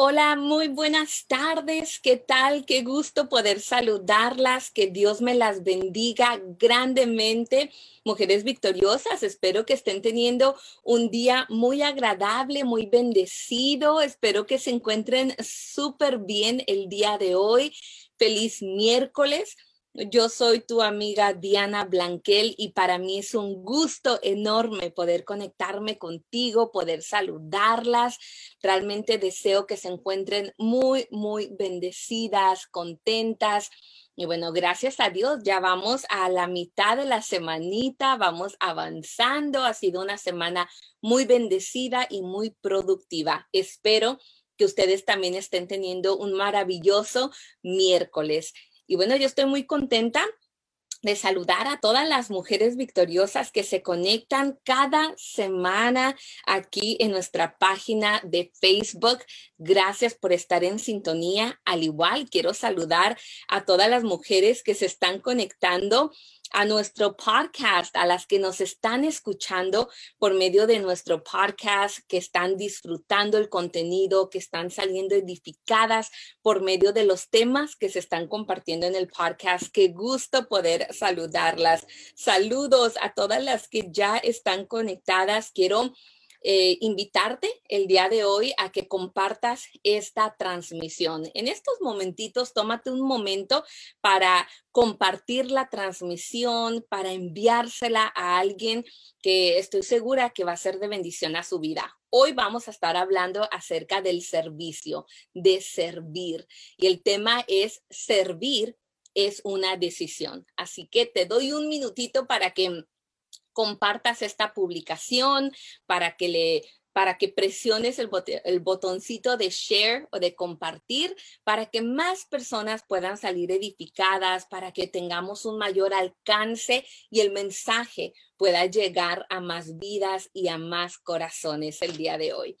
Hola, muy buenas tardes. ¿Qué tal? Qué gusto poder saludarlas. Que Dios me las bendiga grandemente. Mujeres victoriosas, espero que estén teniendo un día muy agradable, muy bendecido. Espero que se encuentren súper bien el día de hoy. Feliz miércoles. Yo soy tu amiga Diana Blanquel y para mí es un gusto enorme poder conectarme contigo, poder saludarlas. Realmente deseo que se encuentren muy, muy bendecidas, contentas. Y bueno, gracias a Dios, ya vamos a la mitad de la semanita, vamos avanzando. Ha sido una semana muy bendecida y muy productiva. Espero que ustedes también estén teniendo un maravilloso miércoles. Y bueno, yo estoy muy contenta de saludar a todas las mujeres victoriosas que se conectan cada semana aquí en nuestra página de Facebook. Gracias por estar en sintonía. Al igual, quiero saludar a todas las mujeres que se están conectando a nuestro podcast, a las que nos están escuchando por medio de nuestro podcast, que están disfrutando el contenido, que están saliendo edificadas por medio de los temas que se están compartiendo en el podcast. Qué gusto poder saludarlas. Saludos a todas las que ya están conectadas. Quiero eh, invitarte el día de hoy a que compartas esta transmisión. En estos momentitos, tómate un momento para compartir la transmisión, para enviársela a alguien que estoy segura que va a ser de bendición a su vida. Hoy vamos a estar hablando acerca del servicio, de servir. Y el tema es servir es una decisión. Así que te doy un minutito para que compartas esta publicación, para que le para que presiones el, el, botoncito de share o de compartir para que más personas puedan salir edificadas, para que tengamos un mayor alcance y el mensaje pueda llegar a más vidas y a más corazones el día de hoy.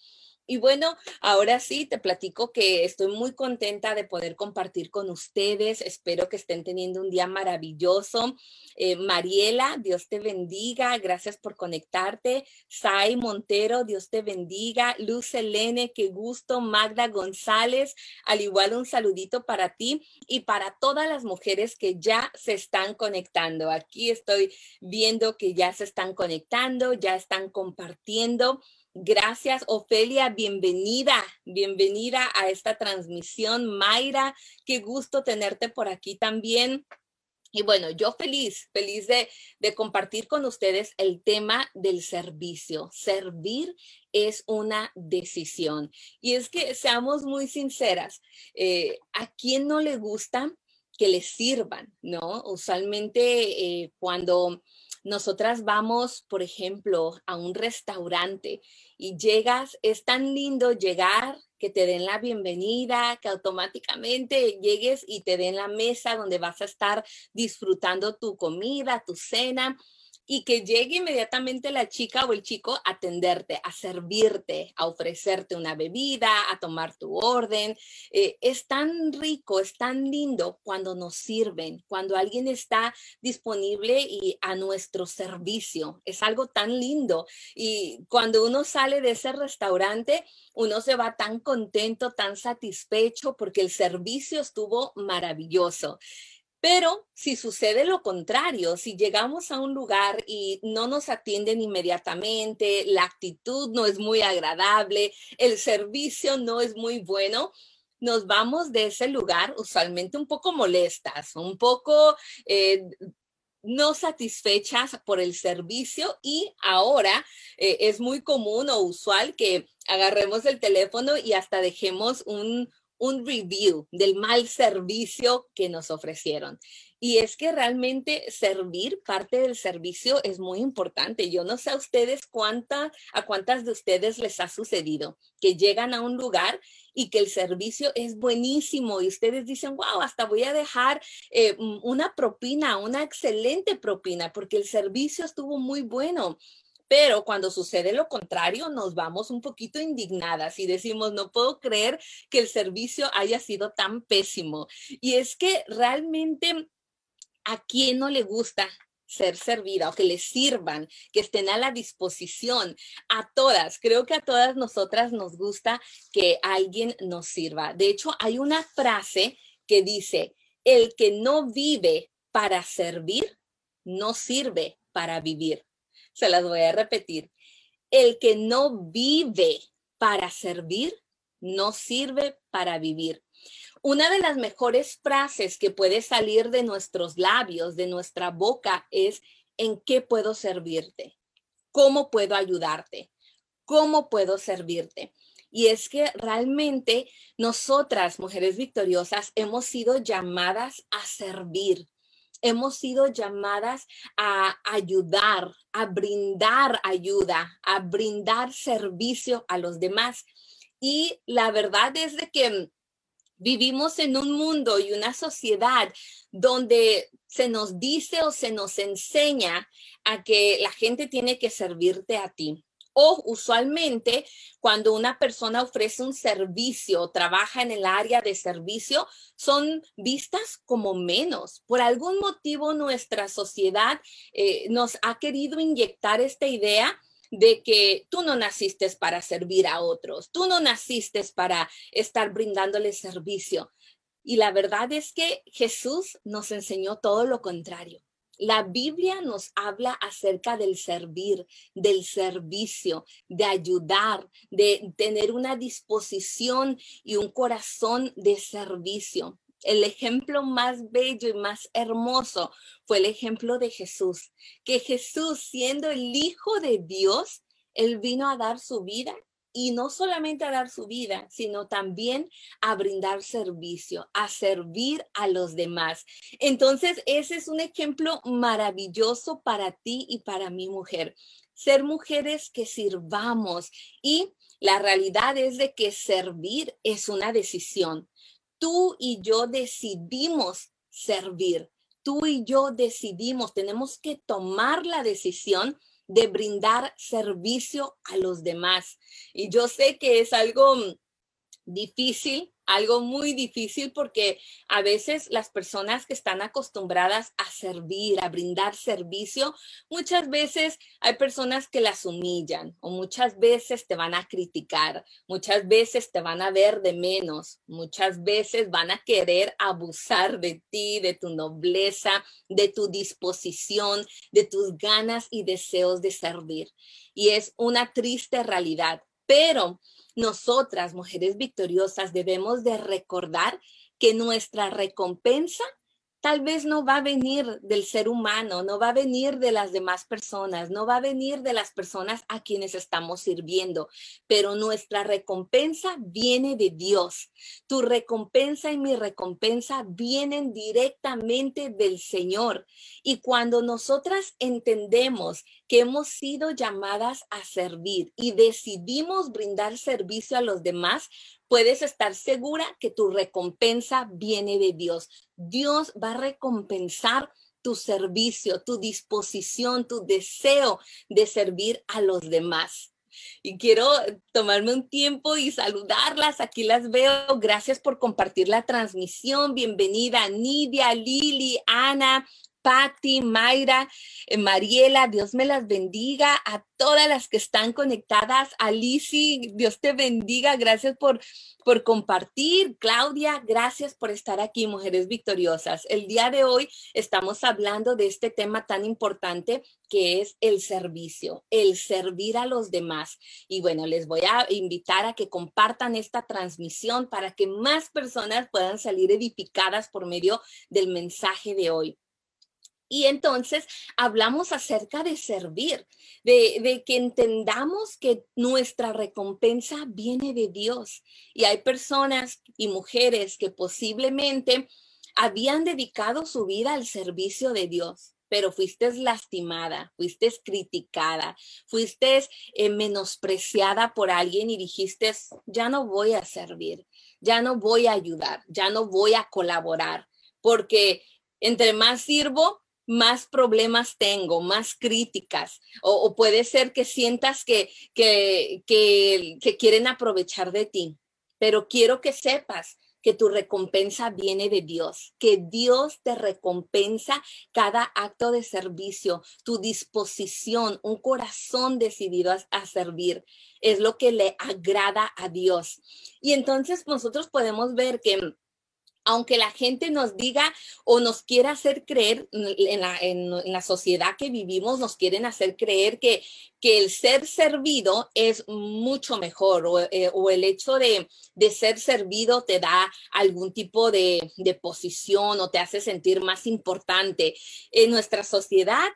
Y bueno, ahora sí, te platico que estoy muy contenta de poder compartir con ustedes. Espero que estén teniendo un día maravilloso. Eh, Mariela, Dios te bendiga. Gracias por conectarte. Sai Montero, Dios te bendiga. Luz Elene, qué gusto. Magda González, al igual un saludito para ti y para todas las mujeres que ya se están conectando. Aquí estoy viendo que ya se están conectando, ya están compartiendo. Gracias, Ofelia. Bienvenida, bienvenida a esta transmisión. Mayra, qué gusto tenerte por aquí también. Y bueno, yo feliz, feliz de, de, compartir con ustedes el tema del servicio. Servir es una decisión. Y es que seamos muy sinceras, eh, ¿a quién no le gusta que le sirvan? ¿No? Usualmente eh, cuando nosotras vamos, por ejemplo, a un restaurante y llegas, es tan lindo llegar, que te den la bienvenida, que automáticamente llegues y te den la mesa donde vas a estar disfrutando tu comida, tu cena y que llegue inmediatamente la chica o el chico a atenderte, a servirte, a ofrecerte una bebida, a tomar tu orden. Eh, es tan rico, es tan lindo cuando nos sirven, cuando alguien está disponible y a nuestro servicio. Es algo tan lindo. Y cuando uno sale de ese restaurante, uno se va tan contento, tan satisfecho porque el servicio estuvo maravilloso. Pero si sucede lo contrario, si llegamos a un lugar y no nos atienden inmediatamente, la actitud no es muy agradable, el servicio no es muy bueno, nos vamos de ese lugar usualmente un poco molestas, un poco eh, no satisfechas por el servicio y ahora eh, es muy común o usual que agarremos el teléfono y hasta dejemos un, un review del mal servicio que nos ofrecieron. Y es que realmente servir, parte del servicio es muy importante. Yo no sé a ustedes cuánta, a cuántas de ustedes les ha sucedido que llegan a un lugar y que el servicio es buenísimo y ustedes dicen, wow, hasta voy a dejar eh, una propina, una excelente propina, porque el servicio estuvo muy bueno. Pero cuando sucede lo contrario, nos vamos un poquito indignadas y decimos, no puedo creer que el servicio haya sido tan pésimo. Y es que realmente, ¿a quién no le gusta ser servida o que les sirvan, que estén a la disposición a todas. Creo que a todas nosotras nos gusta que alguien nos sirva. De hecho, hay una frase que dice, el que no vive para servir, no sirve para vivir. Se las voy a repetir. El que no vive para servir, no sirve para vivir. Una de las mejores frases que puede salir de nuestros labios, de nuestra boca, es ¿en qué puedo servirte? ¿Cómo puedo ayudarte? ¿Cómo puedo servirte? Y es que realmente nosotras, mujeres victoriosas, hemos sido llamadas a servir. Hemos sido llamadas a ayudar, a brindar ayuda, a brindar servicio a los demás. Y la verdad es de que Vivimos en un mundo y una sociedad donde se nos dice o se nos enseña a que la gente tiene que servirte a ti. O usualmente cuando una persona ofrece un servicio trabaja en el área de servicio, son vistas como menos. Por algún motivo nuestra sociedad eh, nos ha querido inyectar esta idea de que tú no naciste para servir a otros, tú no naciste para estar brindándole servicio. Y la verdad es que Jesús nos enseñó todo lo contrario. La Biblia nos habla acerca del servir, del servicio, de ayudar, de tener una disposición y un corazón de servicio. El ejemplo más bello y más hermoso fue el ejemplo de Jesús, que Jesús siendo el Hijo de Dios, Él vino a dar su vida y no solamente a dar su vida, sino también a brindar servicio, a servir a los demás. Entonces, ese es un ejemplo maravilloso para ti y para mi mujer. Ser mujeres que sirvamos y la realidad es de que servir es una decisión tú y yo decidimos servir. Tú y yo decidimos, tenemos que tomar la decisión de brindar servicio a los demás. Y yo sé que es algo difícil algo muy difícil porque a veces las personas que están acostumbradas a servir, a brindar servicio, muchas veces hay personas que las humillan o muchas veces te van a criticar, muchas veces te van a ver de menos, muchas veces van a querer abusar de ti, de tu nobleza, de tu disposición, de tus ganas y deseos de servir. Y es una triste realidad, pero nosotras, mujeres victoriosas, debemos de recordar que nuestra recompensa tal vez no va a venir del ser humano, no va a venir de las demás personas, no va a venir de las personas a quienes estamos sirviendo, pero nuestra recompensa viene de Dios. Tu recompensa y mi recompensa vienen directamente del Señor. Y cuando nosotras entendemos que hemos sido llamadas a servir y decidimos brindar servicio a los demás, puedes estar segura que tu recompensa viene de Dios. Dios va a recompensar tu servicio, tu disposición, tu deseo de servir a los demás. Y quiero tomarme un tiempo y saludarlas. Aquí las veo. Gracias por compartir la transmisión. Bienvenida Nidia, Lili, Ana, Patti, Mayra, eh, Mariela, Dios me las bendiga, a todas las que están conectadas, a Dios te bendiga, gracias por, por compartir, Claudia, gracias por estar aquí, mujeres victoriosas. El día de hoy estamos hablando de este tema tan importante que es el servicio, el servir a los demás. Y bueno, les voy a invitar a que compartan esta transmisión para que más personas puedan salir edificadas por medio del mensaje de hoy. Y entonces hablamos acerca de servir, de, que entendamos que nuestra recompensa viene de Dios. Y hay personas y mujeres que posiblemente habían dedicado su vida al servicio de Dios, pero fuiste lastimada, fuiste criticada, fuiste eh, menospreciada por alguien y dijiste, ya no voy a servir, ya no voy a ayudar, ya no voy a colaborar, porque entre más sirvo, más problemas tengo, más críticas, o, puede ser que sientas que, que, que, que quieren aprovechar de ti, pero quiero que sepas que tu recompensa viene de Dios, que Dios te recompensa cada acto de servicio, tu disposición, un corazón decidido a, servir, es lo que le agrada a Dios. Y entonces nosotros podemos ver que aunque la gente nos diga o nos quiera hacer creer en la, sociedad que vivimos, nos quieren hacer creer que, el ser servido es mucho mejor o, eh, el hecho de, ser servido te da algún tipo de posición o te hace sentir más importante. En nuestra sociedad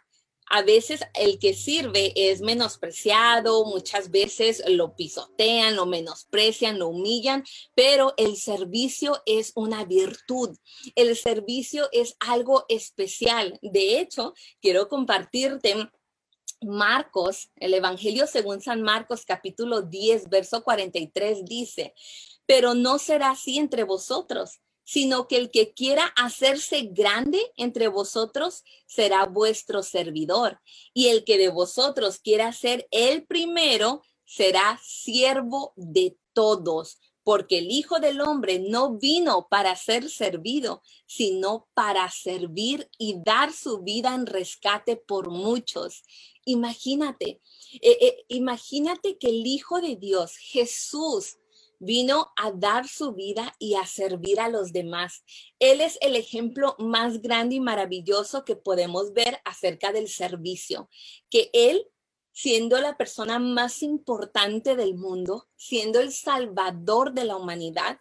a veces el que sirve es menospreciado, muchas veces lo pisotean, lo menosprecian, lo humillan, pero el servicio es una virtud. El servicio es algo especial. De hecho, quiero compartirte Marcos, el Evangelio según San Marcos capítulo 10, verso 43 dice, pero no será así entre vosotros sino que el que quiera hacerse grande entre vosotros será vuestro servidor, y el que de vosotros quiera ser el primero será siervo de todos, porque el Hijo del Hombre no vino para ser servido, sino para servir y dar su vida en rescate por muchos. Imagínate, eh, eh, imagínate que el Hijo de Dios, Jesús, vino a dar su vida y a servir a los demás. Él es el ejemplo más grande y maravilloso que podemos ver acerca del servicio, que Él, siendo la persona más importante del mundo, siendo el salvador de la humanidad,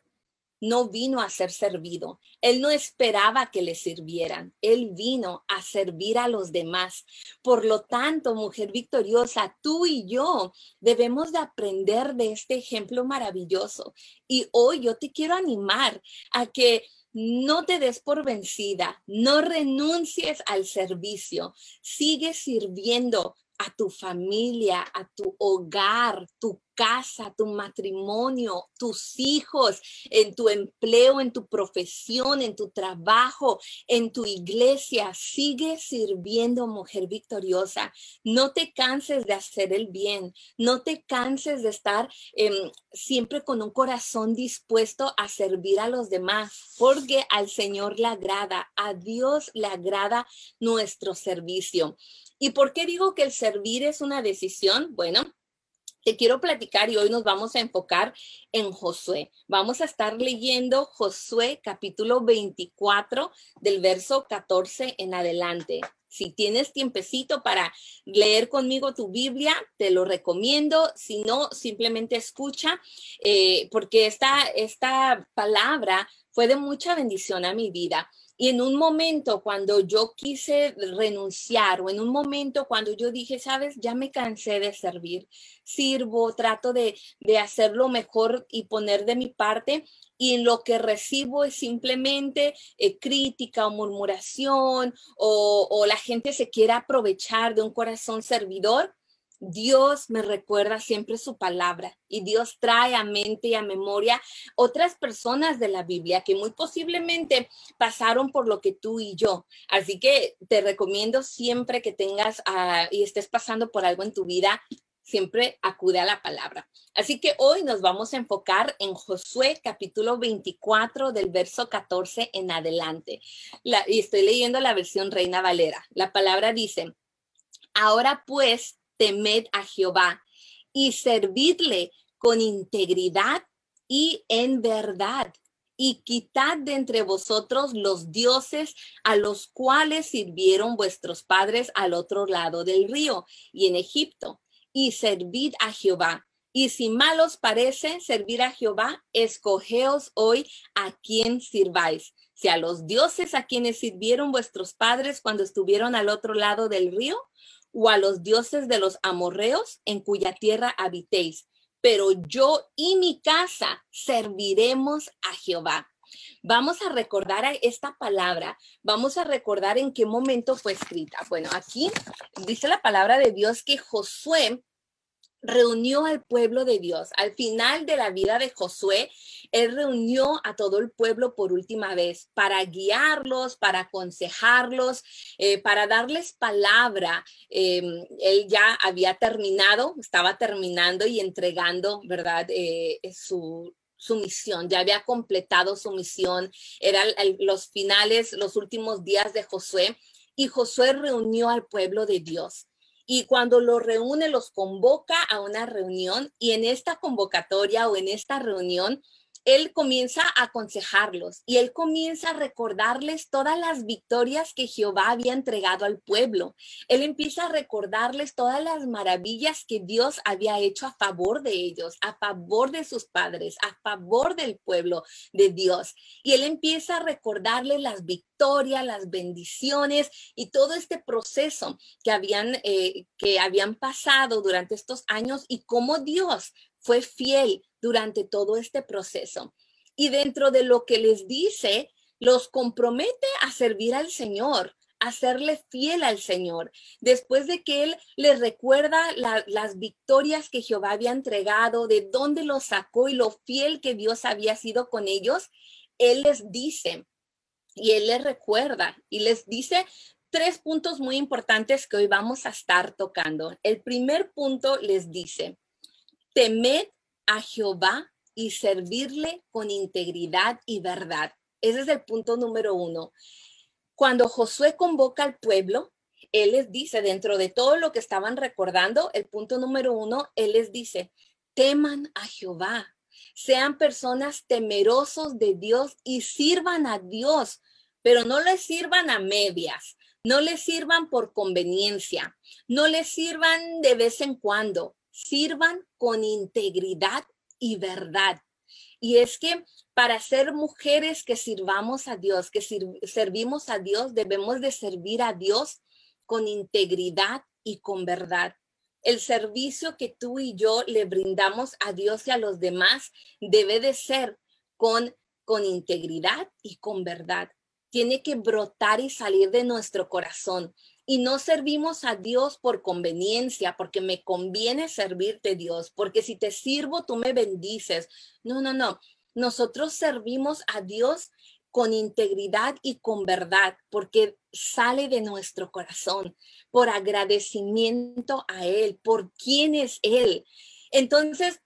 no vino a ser servido. Él no esperaba que le sirvieran. Él vino a servir a los demás. Por lo tanto, mujer victoriosa, tú y yo debemos de aprender de este ejemplo maravilloso. Y hoy yo te quiero animar a que no te des por vencida, no renuncies al servicio, sigue sirviendo a tu familia, a tu hogar, tu casa, tu matrimonio, tus hijos, en tu empleo, en tu profesión, en tu trabajo, en tu iglesia. Sigue sirviendo, mujer victoriosa. No te canses de hacer el bien. No te canses de estar em, siempre con un corazón dispuesto a servir a los demás, porque al Señor le agrada, a Dios le agrada nuestro servicio. ¿Y por qué digo que el servir es una decisión? Bueno, te quiero platicar y hoy nos vamos a enfocar en Josué. Vamos a estar leyendo Josué capítulo 24 del verso 14 en adelante. Si tienes tiempecito para leer conmigo tu Biblia, te lo recomiendo. Si no, simplemente escucha, eh, porque esta, esta palabra fue de mucha bendición a mi vida. Y en un momento cuando yo quise renunciar o en un momento cuando yo dije, sabes, ya me cansé de servir, sirvo, trato de, de hacerlo mejor y poner de mi parte y lo que recibo es simplemente eh, crítica o murmuración o, o la gente se quiere aprovechar de un corazón servidor, Dios me recuerda siempre su palabra y Dios trae a mente y a memoria otras personas de la Biblia que muy posiblemente pasaron por lo que tú y yo. Así que te recomiendo siempre que tengas ah, y estés pasando por algo en tu vida, siempre acude a la palabra. Así que hoy nos vamos a enfocar en Josué capítulo 24 del verso 14 en adelante. y estoy leyendo la versión Reina Valera. La palabra dice, ahora pues temed a Jehová y servidle con integridad y en verdad. Y quitad de entre vosotros los dioses a los cuales sirvieron vuestros padres al otro lado del río y en Egipto, y servid a Jehová. Y si mal os parece servir a Jehová, escogeos hoy a quien sirváis, si a los dioses a quienes sirvieron vuestros padres cuando estuvieron al otro lado del río, o a los dioses de los amorreos en cuya tierra habitéis, pero yo y mi casa serviremos a Jehová. Vamos a recordar esta palabra, vamos a recordar en qué momento fue escrita. Bueno, aquí dice la palabra de Dios que Josué reunió al pueblo de Dios. Al final de la vida de Josué, él reunió a todo el pueblo por última vez para guiarlos, para aconsejarlos, eh, para darles palabra. Em, él ya había terminado, estaba terminando y entregando, ¿verdad? Eh, su, su misión, ya había completado su misión, eran los finales, los últimos días de Josué, y Josué reunió al pueblo de Dios. Y cuando los reúne, los convoca a una reunión y en esta convocatoria o en esta reunión, él comienza a aconsejarlos y él comienza a recordarles todas las victorias que Jehová había entregado al pueblo. Él empieza a recordarles todas las maravillas que Dios había hecho a favor de ellos, a favor de sus padres, a favor del pueblo de Dios. Y él empieza a recordarles las victorias, las bendiciones y todo este proceso que habían, eh, que habían pasado durante estos años y cómo Dios fue fiel durante todo este proceso. Y dentro de lo que les dice, los compromete a servir al Señor, a serle fiel al Señor. Después de que Él les recuerda las victorias que Jehová había entregado, de dónde los sacó y lo fiel que Dios había sido con ellos, Él les dice y Él les recuerda y les dice tres puntos muy importantes que hoy vamos a estar tocando. El primer punto les dice, temed a Jehová y servirle con integridad y verdad. Ese es el punto número uno. Cuando Josué convoca al pueblo, él les dice, dentro de todo lo que estaban recordando, el punto número uno, él les dice, teman a Jehová, sean personas temerosos de Dios y sirvan a Dios, pero no le sirvan a medias, no le sirvan por conveniencia, no le sirvan de vez en cuando, sirvan con integridad y verdad. Y es que para ser mujeres que sirvamos a Dios, que servimos a Dios, debemos de servir a Dios con integridad y con verdad. El servicio que tú y yo le brindamos a Dios y a los demás debe de ser con, con integridad y con verdad. Tiene que brotar y salir de nuestro corazón y no servimos a Dios por conveniencia, porque me conviene servirte Dios, porque si te sirvo, tú me bendices. No, no, no. Nosotros servimos a Dios con integridad y con verdad, porque sale de nuestro corazón, por agradecimiento a Él, por quién es Él. Entonces,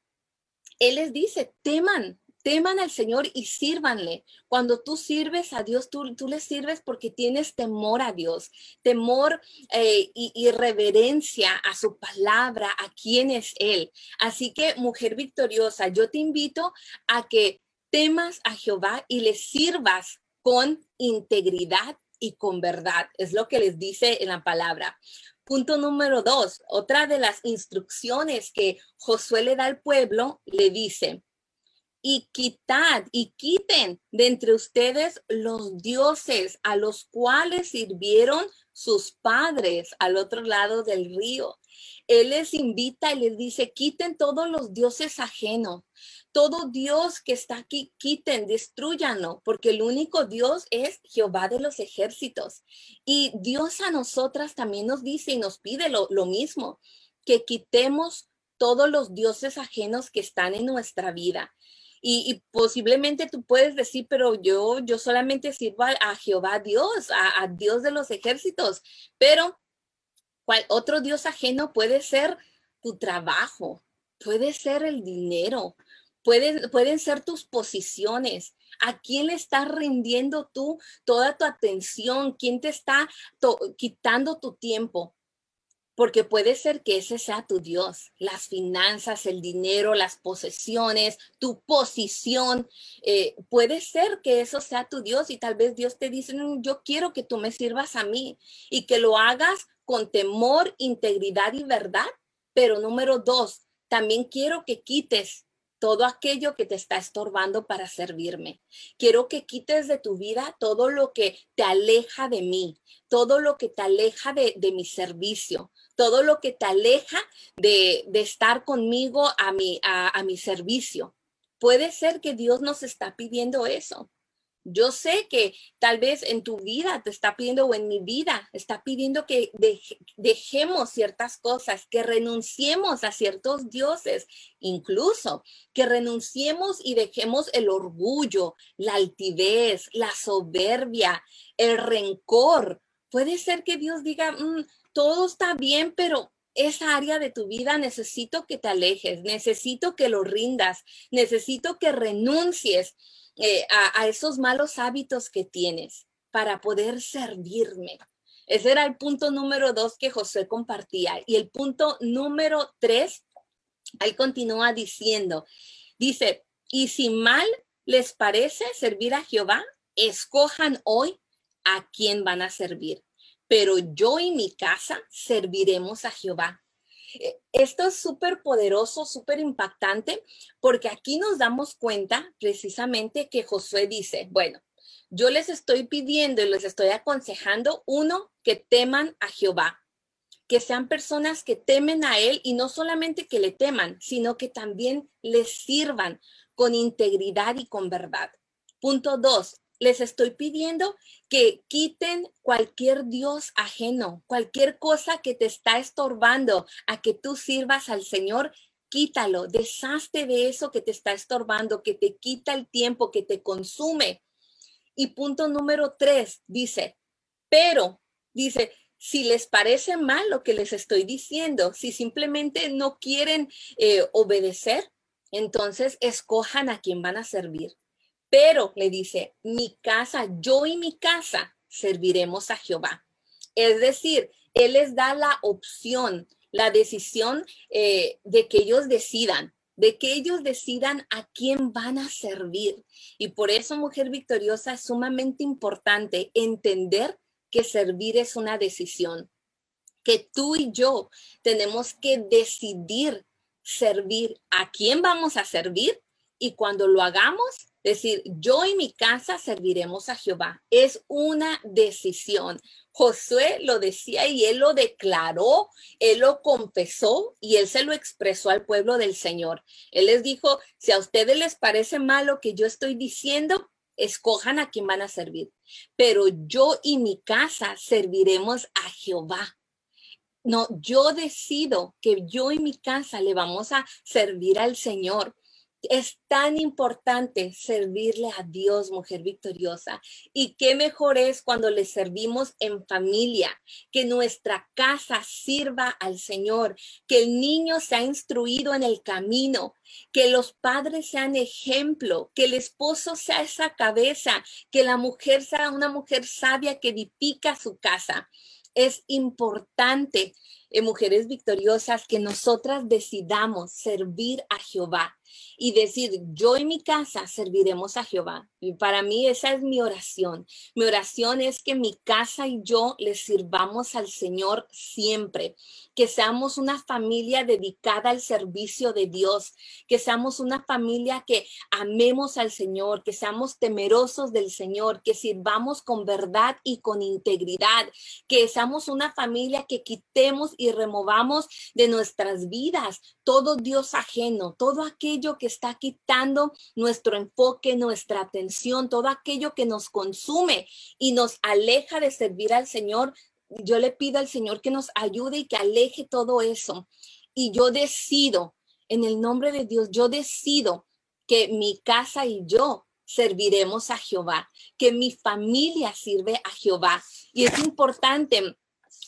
Él les dice, teman, teman al Señor y sírvanle. Cuando tú sirves a Dios, tú, tú le sirves porque tienes temor a Dios, temor eh, y, y, reverencia a su palabra, a quién es Él. Así que, mujer victoriosa, yo te invito a que temas a Jehová y le sirvas con integridad y con verdad. Es lo que les dice en la palabra. Punto número dos, otra de las instrucciones que Josué le da al pueblo, le dice, y quitad y quiten de entre ustedes los dioses a los cuales sirvieron sus padres al otro lado del río. Él les invita y les dice, quiten todos los dioses ajenos, todo Dios que está aquí, quiten, destruyanlo, porque el único Dios es Jehová de los ejércitos. Y Dios a nosotras también nos dice y nos pide lo, lo mismo, que quitemos todos los dioses ajenos que están en nuestra vida y, posiblemente tú puedes decir, pero yo, yo solamente sirvo a, Jehová Dios, a, Dios de los ejércitos, pero ¿cuál otro Dios ajeno puede ser tu trabajo, puede ser el dinero, pueden, pueden ser tus posiciones. ¿A quién le estás rindiendo tú toda tu atención? ¿Quién te está quitando tu tiempo? Porque puede ser que ese sea tu Dios, las finanzas, el dinero, las posesiones, tu posición. Eh, puede ser que eso sea tu Dios y tal vez Dios te dice, mm, yo quiero que tú me sirvas a mí y que lo hagas con temor, integridad y verdad. Pero número dos, también quiero que quites todo aquello que te está estorbando para servirme. Quiero que quites de tu vida todo lo que te aleja de mí, todo lo que te aleja de, de mi servicio, todo lo que te aleja de, estar conmigo a mi, a, mi servicio. Puede ser que Dios nos está pidiendo eso. Yo sé que tal vez en tu vida te está pidiendo o en mi vida está pidiendo que dejemos ciertas cosas, que renunciemos a ciertos dioses, incluso que renunciemos y dejemos el orgullo, la altivez, la soberbia, el rencor. Puede ser que Dios diga, mm, todo está bien, pero esa área de tu vida necesito que te alejes, necesito que lo rindas, necesito que renuncies eh, a, esos malos hábitos que tienes para poder servirme. Ese era el punto número dos que José compartía. Y el punto número tres, ahí continúa diciendo, dice, y si mal les parece servir a Jehová, escojan hoy a quién van a servir. Pero yo y mi casa serviremos a Jehová. Eh, esto es súper poderoso, súper impactante, porque aquí nos damos cuenta precisamente que Josué dice, bueno, yo les estoy pidiendo y les estoy aconsejando, uno, que teman a Jehová, que sean personas que temen a Él y no solamente que le teman, sino que también les sirvan con integridad y con verdad. Punto dos, les estoy pidiendo que quiten cualquier Dios ajeno, cualquier cosa que te está estorbando a que tú sirvas al Señor. Quítalo, deshazte de eso que te está estorbando, que te quita el tiempo, que te consume. Y punto número tres, dice, pero, dice, si les parece mal lo que les estoy diciendo, si simplemente no quieren eh, obedecer, entonces escojan a quién van a servir. Pero le dice, mi casa, yo y mi casa serviremos a Jehová. Es decir, Él les da la opción, la decisión eh, de que ellos decidan, de que ellos decidan a quién van a servir. Y por eso, mujer victoriosa, es sumamente importante entender que servir es una decisión, que tú y yo tenemos que decidir servir a quién vamos a servir y cuando lo hagamos, decir, yo y mi casa serviremos a Jehová. Es una decisión. Josué lo decía y él lo declaró, él lo confesó y él se lo expresó al pueblo del Señor. Él les dijo, si a ustedes les parece mal lo que yo estoy diciendo, escojan a quién van a servir. Pero yo y mi casa serviremos a Jehová. No, yo decido que yo y mi casa le vamos a servir al Señor. Es tan importante servirle a Dios, mujer victoriosa. Y qué mejor es cuando le servimos en familia, que nuestra casa sirva al Señor, que el niño sea instruido en el camino, que los padres sean ejemplo, que el esposo sea esa cabeza, que la mujer sea una mujer sabia que edifica su casa. Es importante, eh, mujeres victoriosas, que nosotras decidamos servir a Jehová y decir, yo y mi casa serviremos a Jehová. Y para mí esa es mi oración. Mi oración es que mi casa y yo le sirvamos al Señor siempre, que seamos una familia dedicada al servicio de Dios, que seamos una familia que amemos al Señor, que seamos temerosos del Señor, que sirvamos con verdad y con integridad, que seamos una familia que quitemos y removamos de nuestras vidas todo Dios ajeno, todo aquello que está quitando nuestro enfoque, nuestra atención, todo aquello que nos consume y nos aleja de servir al Señor. Yo le pido al Señor que nos ayude y que aleje todo eso. Y yo decido, en el nombre de Dios, yo decido que mi casa y yo serviremos a Jehová, que mi familia sirve a Jehová. Y es importante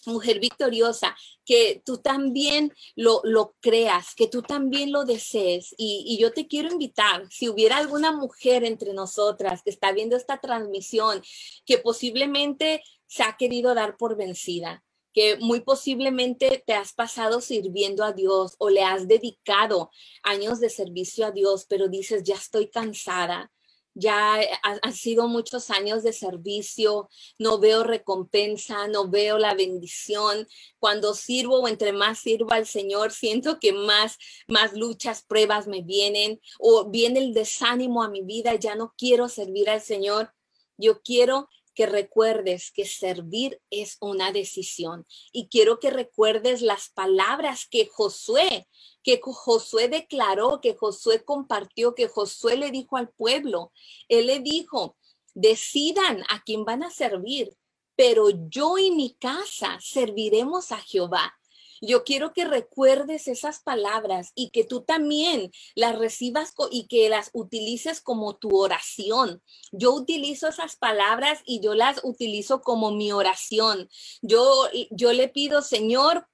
mujer victoriosa, que tú también lo, lo creas, que tú también lo desees. Y, y, yo te quiero invitar, si hubiera alguna mujer entre nosotras que está viendo esta transmisión, que posiblemente se ha querido dar por vencida, que muy posiblemente te has pasado sirviendo a Dios o le has dedicado años de servicio a Dios, pero dices, ya estoy cansada, ya han sido muchos años de servicio, no veo recompensa, no veo la bendición. Cuando sirvo o entre más sirvo al Señor, siento que más, más luchas, pruebas me vienen o viene el desánimo a mi vida, ya no quiero servir al Señor. Yo quiero que recuerdes que servir es una decisión. Y quiero que recuerdes las palabras que Josué, que Josué declaró, que Josué compartió, que Josué le dijo al pueblo. Él le dijo, decidan a quién van a servir, pero yo y mi casa serviremos a Jehová. Yo quiero que recuerdes esas palabras y que tú también las recibas y que las utilices como tu oración. Yo utilizo esas palabras y yo las utilizo como mi oración. Yo, yo le pido, Señor,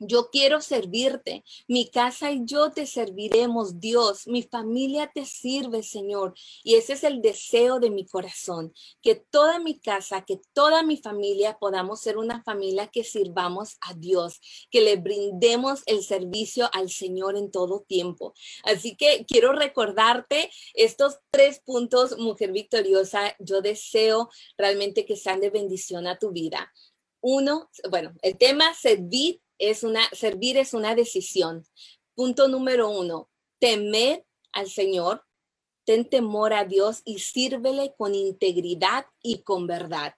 yo quiero servirte. Mi casa y yo te serviremos, Dios. Mi familia te sirve, Señor. Y ese es el deseo de mi corazón. Que toda mi casa, que toda mi familia podamos ser una familia que sirvamos a Dios, que le brindemos el servicio al Señor en todo tiempo. Así que quiero recordarte estos tres puntos, mujer victoriosa. Yo deseo realmente que sean de bendición a tu vida. Uno, bueno, el tema servir es una, servir es una decisión. Punto número uno, temer al Señor, ten temor a Dios y sírvele con integridad y con verdad.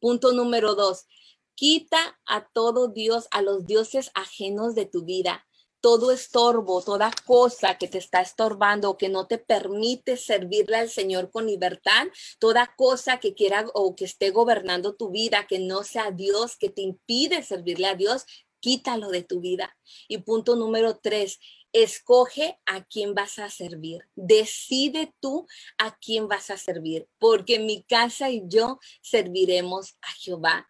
Punto número dos, quita a todo Dios, a los dioses ajenos de tu vida. Todo estorbo, toda cosa que te está estorbando o que no te permite servirle al Señor con libertad, toda cosa que quiera o que esté gobernando tu vida, que no sea Dios, que te impide servirle a Dios, quítalo de tu vida. Y punto número tres, escoge a quién vas a servir. Decide tú a quién vas a servir, porque mi casa y yo serviremos a Jehová.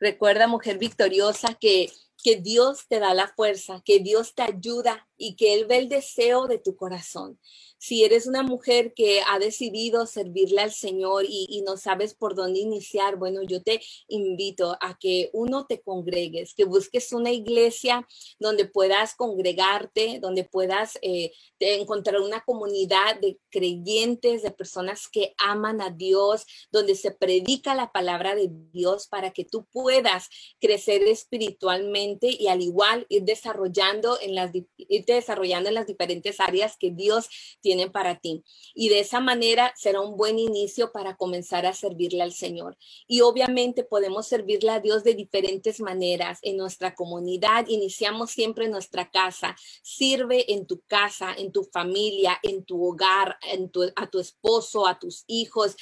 Recuerda, mujer victoriosa, que que Dios te da la fuerza, que Dios te ayuda y que Él ve el deseo de tu corazón si eres una mujer que ha decidido servirle al Señor y, no sabes por dónde iniciar, bueno, yo te invito a que uno te congregues, que busques una iglesia donde puedas congregarte, donde puedas eh, encontrar una comunidad de creyentes, de personas que aman a Dios, donde se predica la palabra de Dios para que tú puedas crecer espiritualmente y al igual ir desarrollando en las, irte desarrollando en las diferentes áreas que Dios tiene para ti. Y de esa manera será un buen inicio para comenzar a servirle al Señor. Y obviamente podemos servirle a Dios de diferentes maneras. En nuestra comunidad iniciamos siempre en nuestra casa. Sirve en tu casa, en tu familia, en tu hogar, en tu, a tu esposo, a tus hijos,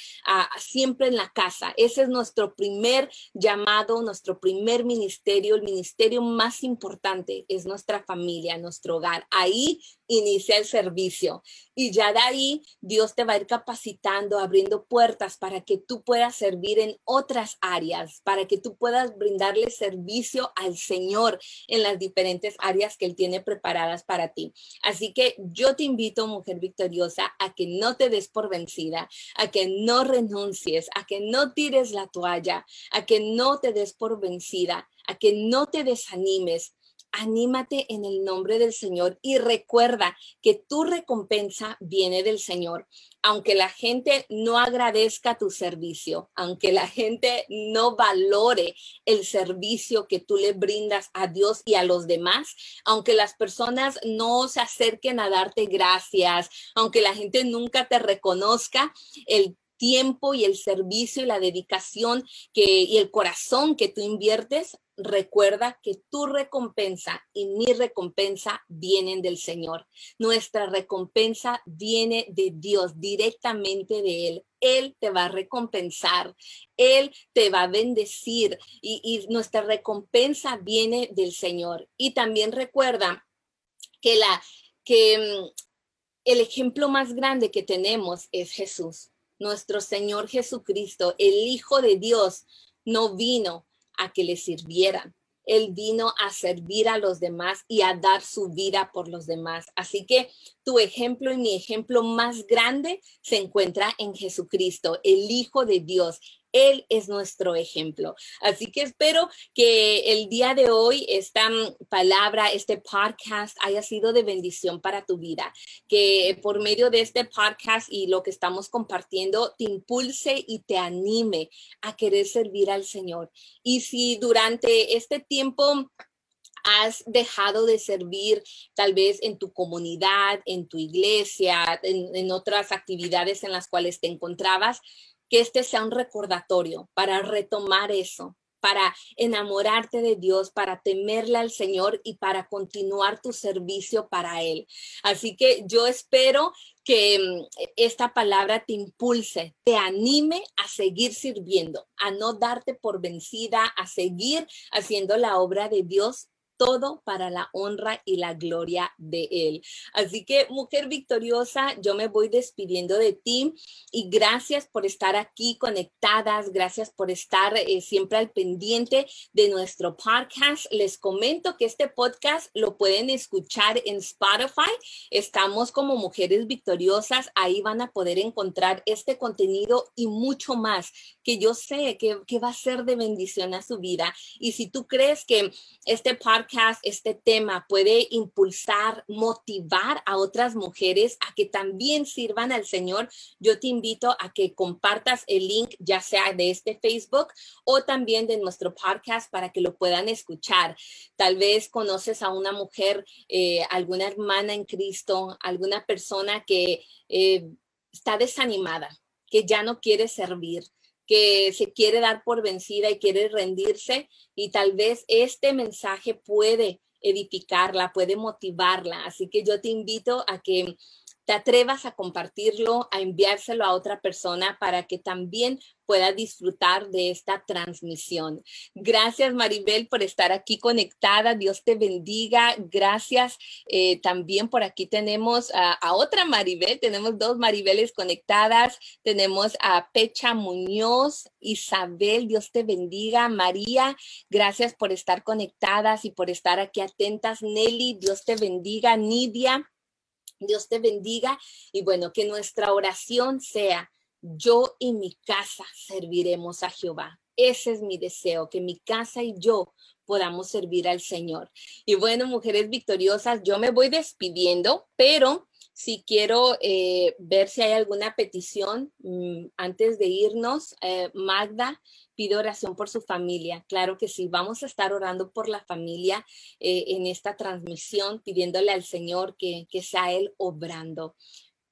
siempre en la casa. Ese es nuestro primer llamado, nuestro primer ministerio. El ministerio más importante es nuestra familia, nuestro hogar. Ahí inicia el servicio. Y ya de ahí Dios te va a ir capacitando, abriendo puertas para que tú puedas servir en otras áreas, para que tú puedas brindarle servicio al Señor en las diferentes áreas que Él tiene preparadas para ti. Así que yo te invito, mujer victoriosa, a que no te des por vencida, a que no renuncies, a que no tires la toalla, a que no te des por vencida, a que no te desanimes, anímate en el nombre del Señor y recuerda que tu recompensa viene del Señor. Aunque la gente no agradezca tu servicio, aunque la gente no valore el servicio que tú le brindas a Dios y a los demás, aunque las personas no se acerquen a darte gracias, aunque la gente nunca te reconozca, el tiempo y el servicio y la dedicación y el corazón que tú inviertes, recuerda que tu recompensa y mi recompensa vienen del Señor. Nuestra recompensa viene de Dios, directamente de Él. Él te va a recompensar, Él te va a bendecir y, y nuestra recompensa viene del Señor. Y también recuerda que la que mm, el ejemplo más grande que tenemos es Jesús nuestro Señor Jesucristo, el Hijo de Dios, no vino a que le sirvieran. Él vino a servir a los demás y a dar su vida por los demás. Así que tu ejemplo y mi ejemplo más grande se encuentra en Jesucristo, el Hijo de Dios, él es nuestro ejemplo. Así que espero que el día de hoy esta mm, palabra, este podcast haya sido de bendición para tu vida. Que por medio de este podcast y lo que estamos compartiendo te impulse y te anime a querer servir al Señor. Y si durante este tiempo has dejado de servir tal vez en tu comunidad, en tu iglesia, en, en, otras actividades en las cuales te encontrabas, que este sea un recordatorio para retomar eso, para enamorarte de Dios, para temerle al Señor y para continuar tu servicio para Él. Así que yo espero que mm, esta palabra te impulse, te anime a seguir sirviendo, a no darte por vencida, a seguir haciendo la obra de Dios todo para la honra y la gloria de Él. Así que, mujer victoriosa, yo me voy despidiendo de ti y gracias por estar aquí conectadas, gracias por estar eh, siempre al pendiente de nuestro podcast. Les comento que este podcast lo pueden escuchar en Spotify. Estamos como mujeres victoriosas, ahí van a poder encontrar este contenido y mucho más que yo sé que, que va a ser de bendición a su vida. Y si tú crees que este podcast este tema puede impulsar, motivar a otras mujeres a que también sirvan al Señor, yo te invito a que compartas el link, ya sea de este Facebook o también de nuestro podcast para que lo puedan escuchar. Tal vez conoces a una mujer, eh, alguna hermana en Cristo, alguna persona que eh, está desanimada, que ya no quiere servir que se quiere dar por vencida y quiere rendirse y tal vez este mensaje puede edificarla, puede motivarla. Así que yo te invito a que te atrevas a compartirlo, a enviárselo a otra persona para que también pueda disfrutar de esta transmisión. Gracias Maribel por estar aquí conectada. Dios te bendiga. Gracias eh, también por aquí tenemos a, a, otra Maribel. Tenemos dos Maribeles conectadas. Tenemos a Pecha Muñoz, Isabel. Dios te bendiga. María, gracias por estar conectadas y por estar aquí atentas. Nelly, Dios te bendiga. Nidia. Dios te bendiga y bueno, que nuestra oración sea, yo y mi casa serviremos a Jehová. Ese es mi deseo, que mi casa y yo podamos servir al Señor. Y bueno, mujeres victoriosas, yo me voy despidiendo, pero si quiero eh, ver si hay alguna petición mm, antes de irnos, eh, Magda pide oración por su familia. Claro que sí, vamos a estar orando por la familia eh, en esta transmisión, pidiéndole al Señor que, que sea Él obrando.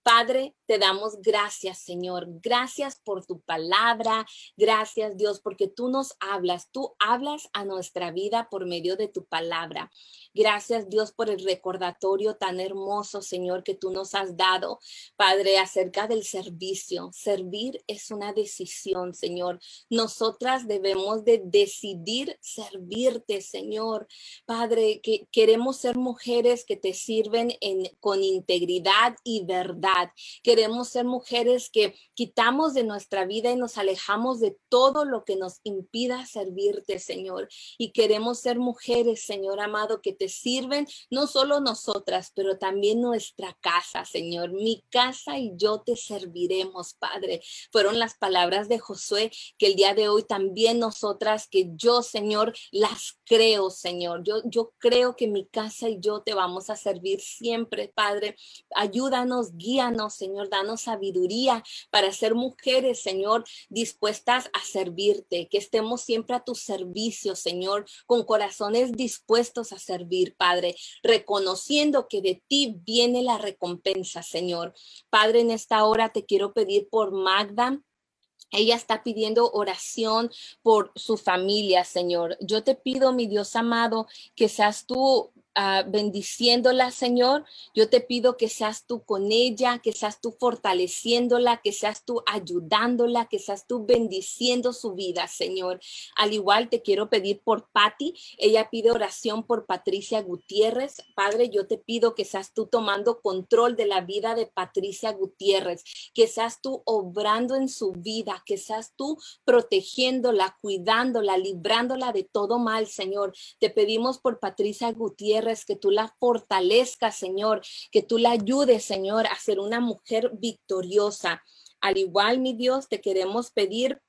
Padre, te damos gracias, Señor. Gracias por tu palabra. Gracias, Dios, porque tú nos hablas. Tú hablas a nuestra vida por medio de tu palabra. Gracias, Dios, por el recordatorio tan hermoso, Señor, que tú nos has dado, Padre, acerca del servicio. Servir es una decisión, Señor. Nosotras debemos de decidir servirte, Señor. Padre, que queremos ser mujeres que te sirven en, con integridad y verdad Queremos ser mujeres que quitamos de nuestra vida y nos alejamos de todo lo que nos impida servirte, Señor. Y queremos ser mujeres, Señor amado, que te sirven no solo nosotras, pero también nuestra casa, Señor. Mi casa y yo te serviremos, Padre. Fueron las palabras de Josué que el día de hoy también nosotras, que yo, Señor, las creo, Señor. Yo, yo creo que mi casa y yo te vamos a servir siempre, Padre. Ayúdanos, guía Señor, danos sabiduría para ser mujeres, Señor, dispuestas a servirte, que estemos siempre a tu servicio, Señor, con corazones dispuestos a servir, Padre, reconociendo que de ti viene la recompensa, Señor. Padre, en esta hora te quiero pedir por Magda. Ella está pidiendo oración por su familia, Señor. Yo te pido, mi Dios amado, que seas tú Ah, bendiciéndola, Señor. Yo te pido que seas tú con ella, que seas tú fortaleciéndola, que seas tú ayudándola, que seas tú bendiciendo su vida, Señor. Al igual te quiero pedir por Patti. Ella pide oración por Patricia Gutiérrez. Padre, yo te pido que seas tú tomando control de la vida de Patricia Gutiérrez, que seas tú obrando en su vida, que seas tú protegiéndola, cuidándola, librándola de todo mal, Señor. Te pedimos por Patricia Gutiérrez que tú la fortalezcas, Señor, que tú la ayudes, Señor, a ser una mujer victoriosa. Al igual, mi Dios, te queremos pedir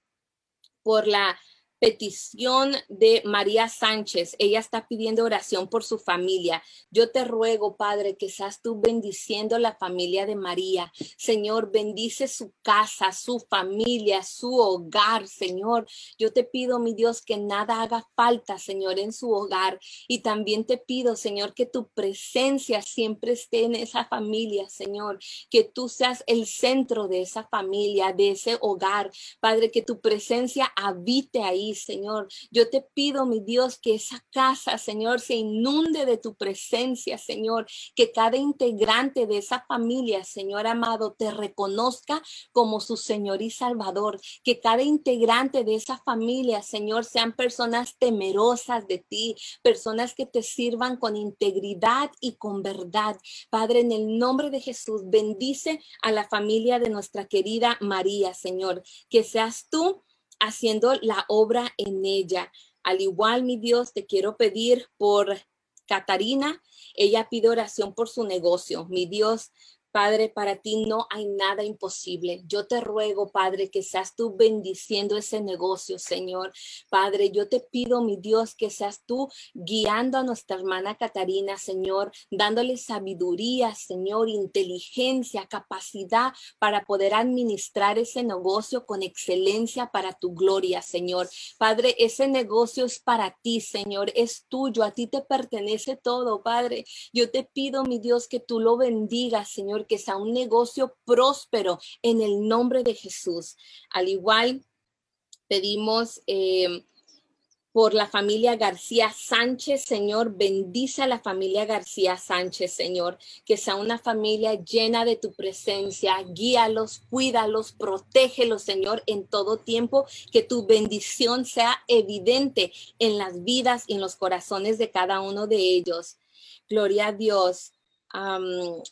por la petición de María Sánchez. Ella está pidiendo oración por su familia. Yo te ruego, Padre, que seas tú bendiciendo la familia de María. Señor, bendice su casa, su familia, su hogar, Señor. Yo te pido, mi Dios, que nada haga falta, Señor, en su hogar. Y también te pido, Señor, que tu presencia siempre esté en esa familia, Señor. Que tú seas el centro de esa familia, de ese hogar. Padre, que tu presencia habite ahí, Señor. Yo te pido, mi Dios, que esa casa, Señor, se inunde de tu presencia, Señor. Que cada integrante de esa familia, Señor amado, te reconozca como su Señor y Salvador. Que cada integrante de esa familia, Señor, sean personas temerosas de ti, personas que te sirvan con integridad y con verdad. Padre, en el nombre de Jesús, bendice a la familia de nuestra querida María, Señor. Que seas tú haciendo la obra en ella. Al igual, mi Dios, te quiero pedir por Catarina. Ella pide oración por su negocio. Mi Dios, Padre, para ti no hay nada imposible. Yo te ruego, Padre, que seas tú bendiciendo ese negocio, Señor. Padre, yo te pido, mi Dios, que seas tú guiando a nuestra hermana Catarina, Señor, dándole sabiduría, Señor, inteligencia, capacidad para poder administrar ese negocio con excelencia para tu gloria, Señor. Padre, ese negocio es para ti, Señor, es tuyo, a ti te pertenece todo, Padre. Yo te pido, mi Dios, que tú lo bendigas, Señor que sea un negocio próspero en el nombre de Jesús. Al igual, pedimos eh, por la familia García Sánchez, Señor, bendice a la familia García Sánchez, Señor, que sea una familia llena de tu presencia, guíalos, cuídalos, protégelos, Señor, en todo tiempo, que tu bendición sea evidente en las vidas y en los corazones de cada uno de ellos. Gloria a Dios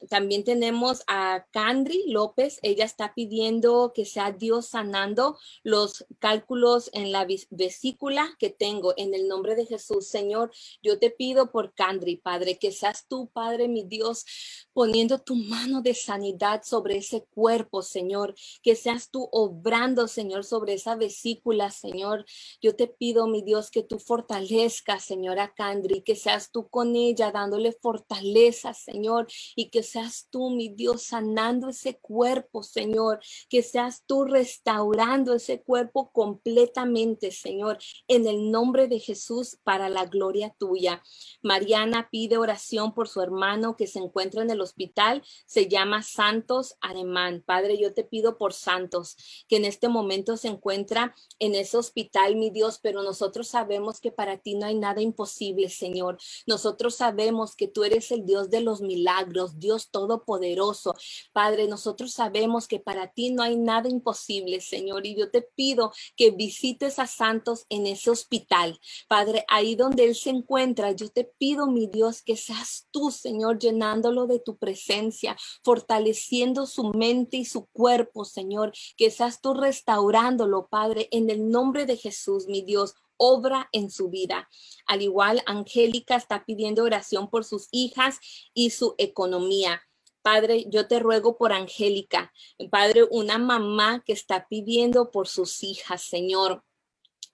también tenemos a Candri López. Ella está pidiendo que sea Dios sanando los cálculos en la vesícula que tengo en el nombre de Jesús. Señor, yo te pido por Candri, Padre, que seas tú, Padre, mi Dios, poniendo tu mano de sanidad sobre ese cuerpo, Señor. Que seas tú obrando, Señor, sobre esa vesícula, Señor. Yo te pido, mi Dios, que tú fortalezcas, Señora Candri, que seas tú con ella dándole fortaleza, Señor y que seas tú, mi Dios, sanando ese cuerpo, Señor, que seas tú restaurando ese cuerpo completamente, Señor, en el nombre de Jesús, para la gloria tuya. Mariana pide oración por su hermano que se encuentra en el hospital, se llama Santos Alemán. Padre, yo te pido por Santos, que en este momento se encuentra en ese hospital, mi Dios, pero nosotros sabemos que para ti no hay nada imposible, Señor. Nosotros sabemos que tú eres el Dios de los milagros milagros, Dios Todopoderoso. Padre, nosotros sabemos que para ti no hay nada imposible, Señor, y yo te pido que visites a Santos en ese hospital. Padre, ahí donde Él se encuentra, yo te pido, mi Dios, que seas tú, Señor, llenándolo de tu presencia, fortaleciendo su mente y su cuerpo, Señor, que seas tú restaurándolo, Padre, en el nombre de Jesús, mi Dios obra en su vida. Al igual, Angélica está pidiendo oración por sus hijas y su economía. Padre, yo te ruego por Angélica. Padre, una mamá que está pidiendo por sus hijas, Señor.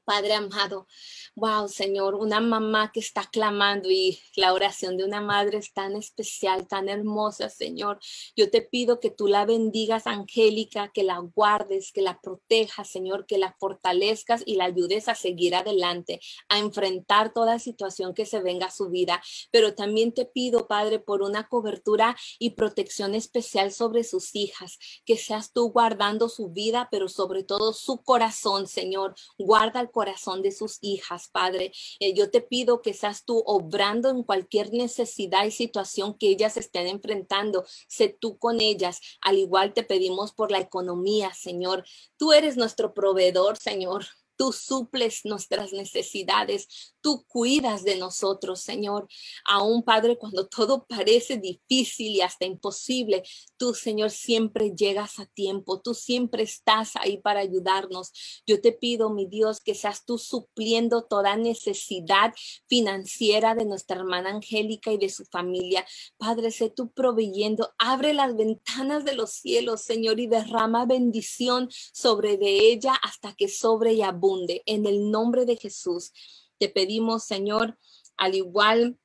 Padre amado, wow, Señor, una mamá que está clamando y la oración de una madre es tan especial, tan hermosa, Señor. Yo te pido que tú la bendigas, Angélica, que la guardes, que la protejas, Señor, que la fortalezcas y la ayudes a seguir adelante, a enfrentar toda situación que se venga a su vida. Pero también te pido, Padre, por una cobertura y protección especial sobre sus hijas, que seas tú guardando su vida, pero sobre todo su corazón, Señor. Guarda el corazón de sus hijas, Padre. Eh, yo te pido que seas tú obrando en cualquier necesidad y situación que ellas estén enfrentando. Sé tú con ellas. Al igual te pedimos por la economía, Señor. Tú eres nuestro proveedor, Señor. Tú suples nuestras necesidades, tú cuidas de nosotros, Señor. Aún, Padre, cuando todo parece difícil y hasta imposible, tú, Señor, siempre llegas a tiempo, tú siempre estás ahí para ayudarnos. Yo te pido, mi Dios, que seas tú supliendo toda necesidad financiera de nuestra hermana Angélica y de su familia. Padre, sé tú proveyendo, abre las ventanas de los cielos, Señor, y derrama bendición sobre de ella hasta que sobre y abunde en el nombre de Jesús, te pedimos, Señor, al igual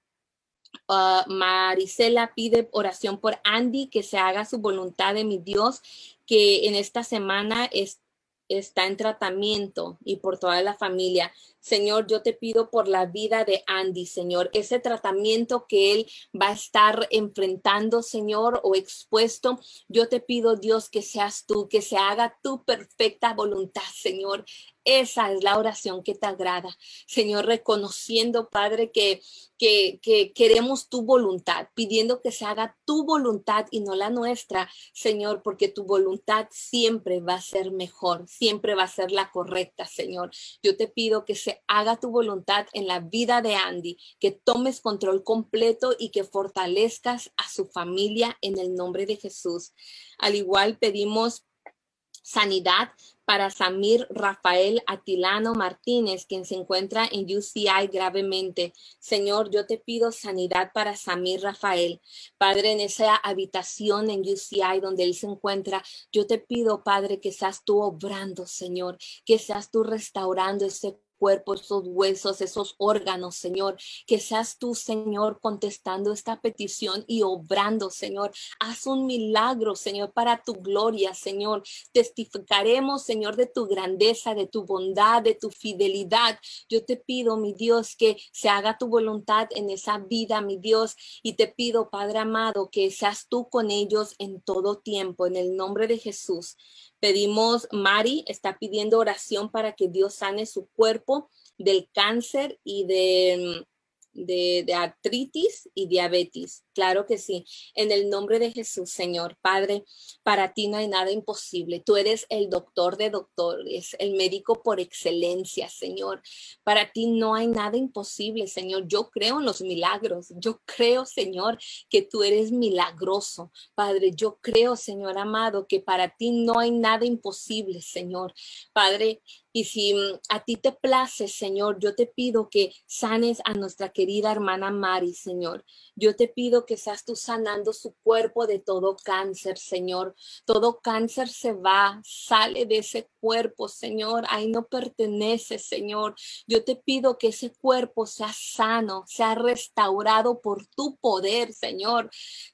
uh, Marisela pide oración por Andy, que se haga su voluntad de mi Dios, que en esta semana está en tratamiento y por toda la familia. Señor, yo te pido por la vida de Andy, Señor, ese tratamiento que él va a estar enfrentando, Señor, o expuesto. Yo te pido, Dios, que seas tú, que se haga tu perfecta voluntad, Señor. Esa es la oración que te agrada, Señor, reconociendo, Padre, que, que, que, queremos tu voluntad, pidiendo que se haga tu voluntad y no la nuestra, Señor, porque tu voluntad siempre va a ser mejor, siempre va a ser la correcta, Señor. Yo te pido que se haga tu voluntad en la vida de Andy, que tomes control completo y que fortalezcas a su familia en el nombre de Jesús. Al igual pedimos sanidad para Samir Rafael Atilano Martínez, quien se encuentra en UCI gravemente. Señor, yo te pido sanidad para Samir Rafael. Padre, en esa habitación en UCI donde él se encuentra, yo te pido, Padre, que seas tú obrando, Señor, que seas tú restaurando ese cuerpo, esos huesos, esos órganos, Señor. Que seas tú, Señor, contestando esta petición y obrando, Señor. Haz un milagro, Señor, para tu gloria, Señor. Testificaremos, Señor, de tu grandeza, de tu bondad, de tu fidelidad. Yo te pido, mi Dios, que se haga tu voluntad en esa vida, mi Dios. Y te pido, Padre amado, que seas tú con ellos en todo tiempo, en el nombre de Jesús. Pedimos, Mari está pidiendo oración para que Dios sane su cuerpo del cáncer y de de, artritis y diabetes. Claro que sí. En el nombre de Jesús, Señor, Padre, para ti no hay nada imposible. Tú eres el doctor de doctores, el médico por excelencia, Señor. Para ti no hay nada imposible, Señor. Yo creo en los milagros. Yo creo, Señor, que tú eres milagroso. Padre, yo creo, Señor amado, que para ti no hay nada imposible, Señor. Padre, y si mm, a ti te place, Señor, yo te pido que sanes a nuestra querida hermana Mari, Señor. Yo te pido que seas tú sanando su cuerpo de todo cáncer, Señor. Todo cáncer se va, sale de ese cuerpo, Señor. Ahí no pertenece, Señor. Yo te pido que ese cuerpo sea sano, sea restaurado por tu poder, Señor.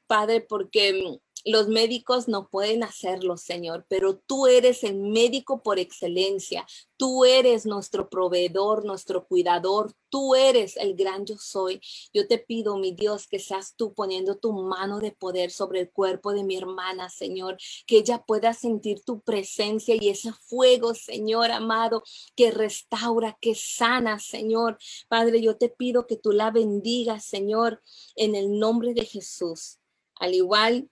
Padre, porque mm, los médicos no pueden hacerlo, Señor, pero tú eres el médico por excelencia. Tú eres nuestro proveedor, nuestro cuidador. Tú eres el gran yo soy. Yo te pido, mi Dios, que seas tú poniendo tu mano de poder sobre el cuerpo de mi hermana, Señor, que ella pueda sentir tu presencia y ese fuego, Señor amado, que restaura, que sana, Señor. Padre, yo te pido que tú la bendigas, Señor, en el nombre de Jesús. Al igual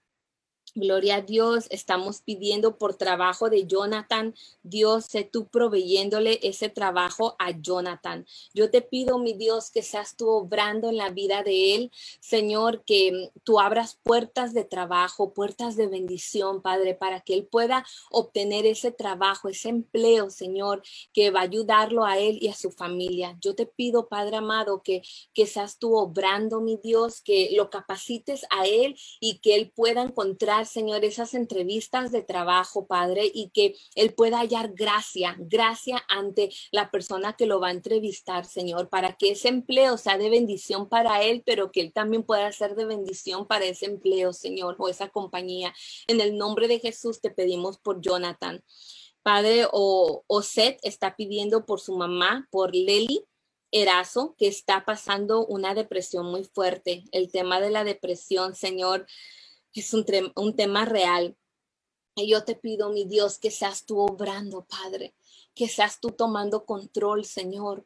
Gloria a Dios, estamos pidiendo por trabajo de Jonathan. Dios, sé tú proveyéndole ese trabajo a Jonathan. Yo te pido, mi Dios, que seas tú obrando en la vida de él. Señor, que tú abras puertas de trabajo, puertas de bendición, Padre, para que él pueda obtener ese trabajo, ese empleo, Señor, que va a ayudarlo a él y a su familia. Yo te pido, Padre amado, que, que seas tú obrando, mi Dios, que lo capacites a él y que él pueda encontrar Señor, esas entrevistas de trabajo, Padre, y que Él pueda hallar gracia, gracia ante la persona que lo va a entrevistar, Señor, para que ese empleo sea de bendición para Él, pero que Él también pueda ser de bendición para ese empleo, Señor, o esa compañía. En el nombre de Jesús te pedimos por Jonathan. Padre, o, o Seth está pidiendo por su mamá, por Lely. Erazo, que está pasando una depresión muy fuerte. El tema de la depresión, Señor, es un, un tema real. Y yo te pido, mi Dios, que seas tú obrando, Padre, que seas tú tomando control, Señor.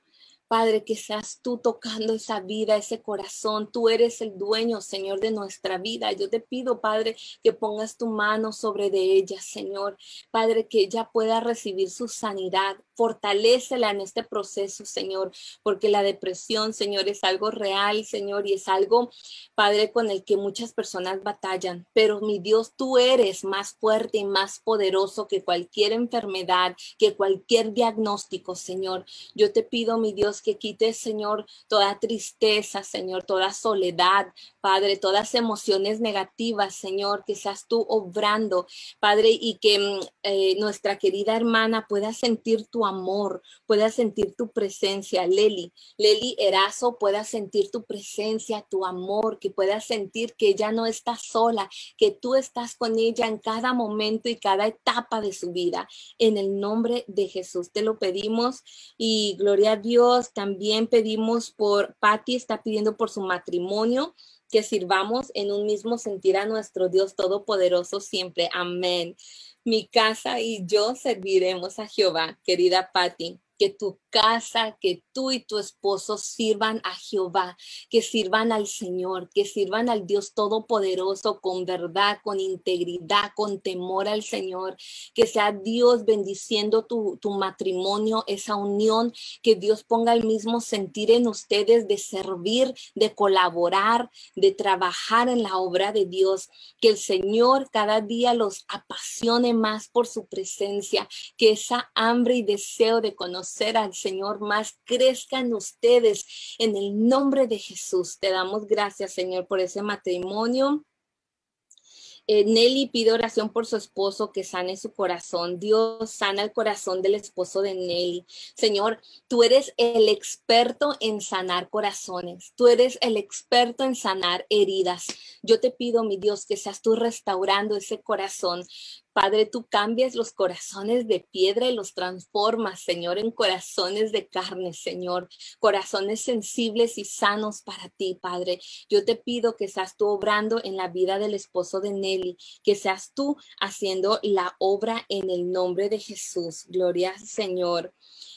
Padre, que seas tú tocando esa vida, ese corazón. Tú eres el dueño, Señor, de nuestra vida. Yo te pido, Padre, que pongas tu mano sobre de ella, Señor. Padre, que ella pueda recibir su sanidad. Fortalécela en este proceso, Señor, porque la depresión, Señor, es algo real, Señor, y es algo, Padre, con el que muchas personas batallan. Pero mi Dios, tú eres más fuerte y más poderoso que cualquier enfermedad, que cualquier diagnóstico, Señor. Yo te pido, mi Dios, Que quites, Señor, toda tristeza, Señor, toda soledad, Padre, todas emociones negativas, Señor, que seas tú obrando, Padre, y que mm, eh, nuestra querida hermana pueda sentir tu amor, pueda sentir tu presencia, Leli, Leli Erazo pueda sentir tu presencia, tu amor, que pueda sentir que ella no está sola, que tú estás con ella en cada momento y cada etapa de su vida. En el nombre de Jesús te lo pedimos y gloria a Dios. También pedimos por, Patti está pidiendo por su matrimonio que sirvamos en un mismo sentir a nuestro Dios Todopoderoso siempre. Amén. Mi casa y yo serviremos a Jehová, querida Patti que tu casa, que tú y tu esposo sirvan a Jehová, que sirvan al Señor, que sirvan al Dios Todopoderoso con verdad, con integridad, con temor al Señor, que sea Dios bendiciendo tu, tu matrimonio, esa unión, que Dios ponga el mismo sentir en ustedes de servir, de colaborar, de trabajar en la obra de Dios, que el Señor cada día los apasione más por su presencia, que esa hambre y deseo de conocer al Señor más, crezcan ustedes en el nombre de Jesús. Te damos gracias, Señor, por ese matrimonio. Eh, Nelly pide oración por su esposo que sane su corazón. Dios sana el corazón del esposo de Nelly. Señor, tú eres el experto en sanar corazones. Tú eres el experto en sanar heridas. Yo te pido, mi Dios, que seas tú restaurando ese corazón. Padre, tú cambias los corazones de piedra y los transformas, Señor, en corazones de carne, Señor, corazones sensibles y sanos para ti, Padre. Yo te pido que seas tú obrando en la vida del esposo de Nelly, que seas tú haciendo la obra en el nombre de Jesús. Gloria, Señor.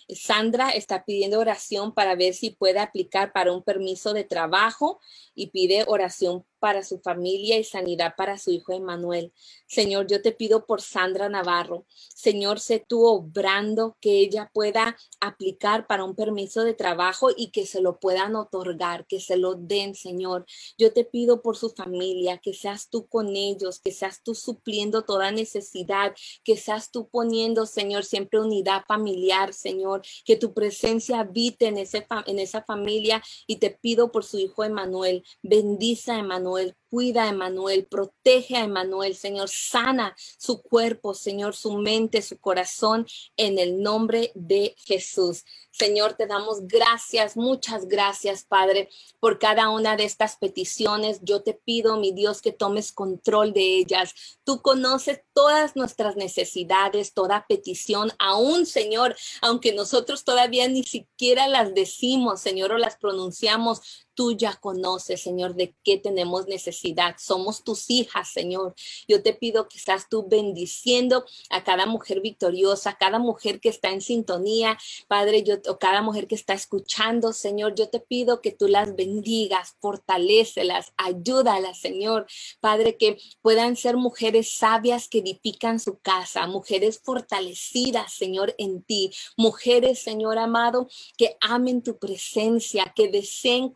Sandra está pidiendo oración para ver si puede aplicar para un permiso de trabajo y pide oración para su familia y sanidad para su hijo Emanuel. Señor, yo te pido por Sandra Navarro. Señor, sé tú obrando que ella pueda aplicar para un permiso de trabajo y que se lo puedan otorgar, que se lo den, Señor. Yo te pido por su familia, que seas tú con ellos, que seas tú supliendo toda necesidad, que seas tú poniendo, Señor, siempre unidad familiar, Señor, que tu presencia habite en, ese, esa familia y te pido por su hijo Emanuel. Bendice a Emanuel cuida a Emanuel, protege a Emanuel, Señor, sana su cuerpo, Señor, su mente, su corazón, en el nombre de Jesús. Señor, te damos gracias, muchas gracias, Padre, por cada una de estas peticiones. Yo te pido, mi Dios, que tomes control de ellas. Tú conoces todas nuestras necesidades, toda petición, aún, Señor, aunque nosotros todavía ni siquiera las decimos, Señor, o las pronunciamos, tú ya conoces, Señor, de qué tenemos necesidad. Somos tus hijas, Señor. Yo te pido que estás tú bendiciendo a cada mujer victoriosa, a cada mujer que está en sintonía, Padre, yo o cada mujer que está escuchando, Señor, yo te pido que tú las bendigas, fortalecelas, ayúdalas, Señor. Padre, que puedan ser mujeres sabias que edifican su casa, mujeres fortalecidas, Señor, en ti, mujeres, Señor amado, que amen tu presencia, que deseen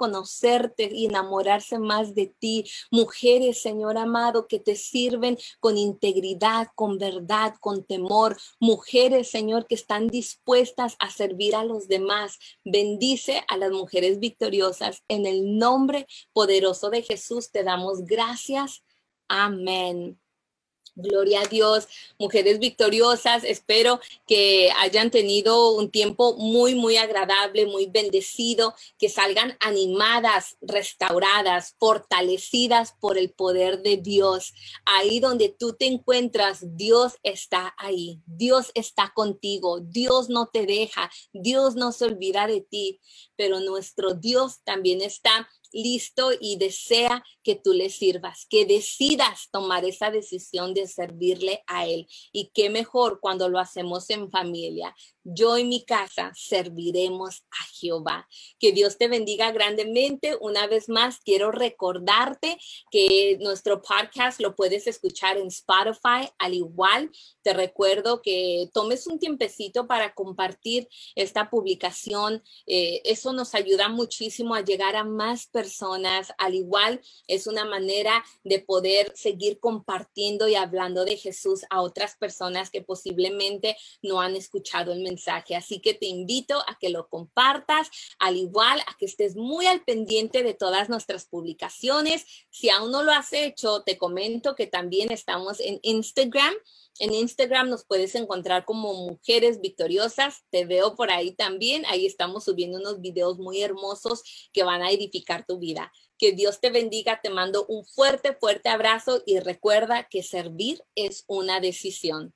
y enamorarse más de ti, mujeres, Señor amado, que te sirven con integridad, con verdad, con temor, mujeres, Señor, que están dispuestas a servir a los demás. Bendice a las mujeres victoriosas. En el nombre poderoso de Jesús te damos gracias. Amén. Gloria a Dios, mujeres victoriosas. Espero que hayan tenido un tiempo muy, muy agradable, muy bendecido, que salgan animadas, restauradas, fortalecidas por el poder de Dios. Ahí donde tú te encuentras, Dios está ahí. Dios está contigo. Dios no te deja. Dios no se olvida de ti. Pero nuestro Dios también está listo y desea que tú le sirvas, que decidas tomar esa decisión de servirle a Él. Y qué mejor cuando lo hacemos en familia yo y mi casa serviremos a Jehová. Que Dios te bendiga grandemente. Una vez más, quiero recordarte que nuestro podcast lo puedes escuchar en Spotify. Al igual, te recuerdo que tomes un tiempecito para compartir esta publicación. Eh, eso nos ayuda muchísimo a llegar a más personas. Al igual, es una manera de poder seguir compartiendo y hablando de Jesús a otras personas que posiblemente no han escuchado el mensaje Así que te invito a que lo compartas, al igual a que estés muy al pendiente de todas nuestras publicaciones. Si aún no lo has hecho, te comento que también estamos en Instagram. En Instagram nos puedes encontrar como Mujeres Victoriosas. Te veo por ahí también. Ahí estamos subiendo unos videos muy hermosos que van a edificar tu vida. Que Dios te bendiga. Te mando un fuerte, fuerte abrazo y recuerda que servir es una decisión.